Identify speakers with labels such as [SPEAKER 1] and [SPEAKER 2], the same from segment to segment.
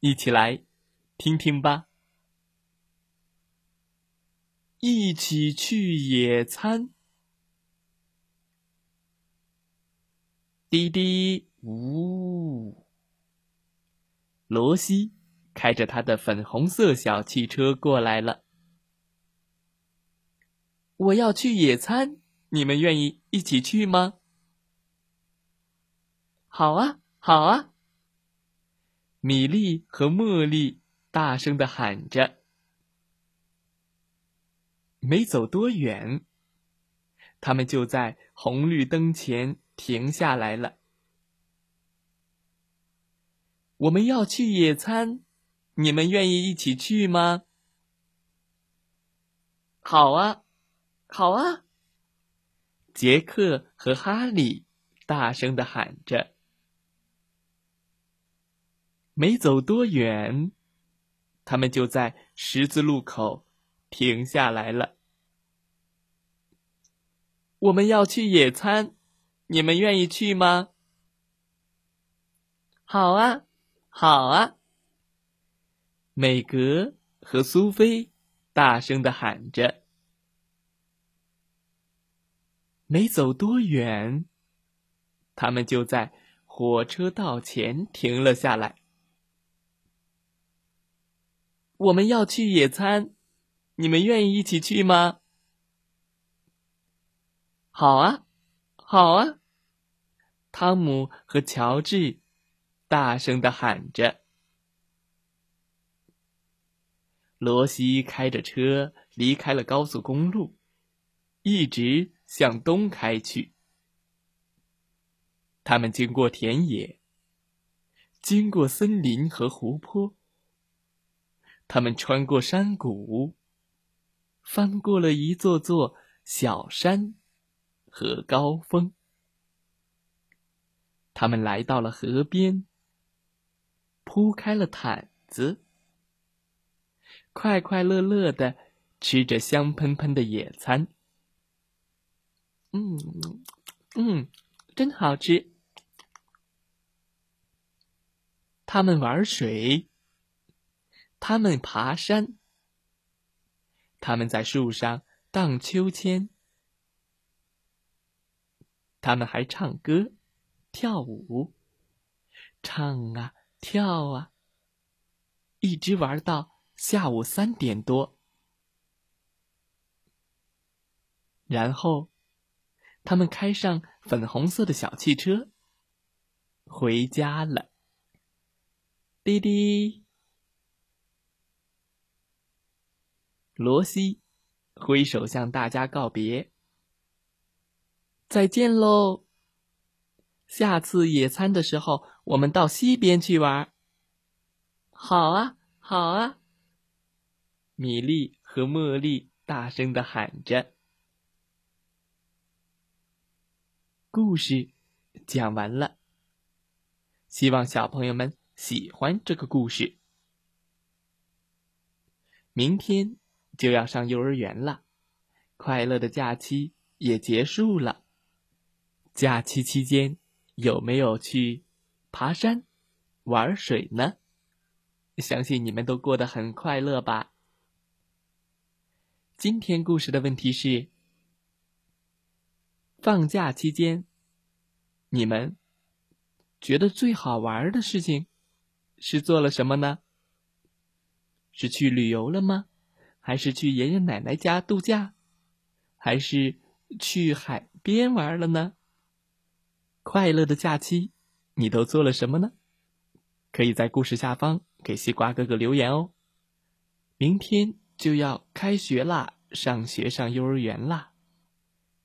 [SPEAKER 1] 一起来听听吧！一起去野餐。滴滴呜，罗西开着他的粉红色小汽车过来了。我要去野餐，你们愿意一起去吗？好啊，好啊。米莉和茉莉大声的喊着。没走多远，他们就在红绿灯前停下来了。我们要去野餐，你们愿意一起去吗？好啊，好啊！杰克和哈利大声的喊着。没走多远，他们就在十字路口停下来了。我们要去野餐，你们愿意去吗？好啊，好啊！美格和苏菲大声的喊着。没走多远，他们就在火车道前停了下来。我们要去野餐，你们愿意一起去吗？好啊，好啊！汤姆和乔治大声的喊着。罗西开着车离开了高速公路，一直向东开去。他们经过田野，经过森林和湖泊。他们穿过山谷，翻过了一座座小山和高峰。他们来到了河边，铺开了毯子，快快乐乐的吃着香喷喷的野餐。嗯嗯，真好吃。他们玩水。他们爬山，他们在树上荡秋千，他们还唱歌、跳舞，唱啊跳啊，一直玩到下午三点多，然后他们开上粉红色的小汽车，回家了。滴滴。罗西挥手向大家告别：“再见喽！下次野餐的时候，我们到西边去玩。”“好啊，好啊！”米莉和茉莉大声的喊着。故事讲完了，希望小朋友们喜欢这个故事。明天。就要上幼儿园了，快乐的假期也结束了。假期期间有没有去爬山、玩水呢？相信你们都过得很快乐吧。今天故事的问题是：放假期间，你们觉得最好玩的事情是做了什么呢？是去旅游了吗？还是去爷爷奶奶家度假，还是去海边玩了呢？快乐的假期，你都做了什么呢？可以在故事下方给西瓜哥哥留言哦。明天就要开学啦，上学上幼儿园啦，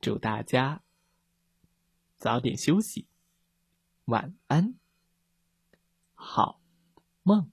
[SPEAKER 1] 祝大家早点休息，晚安，好梦。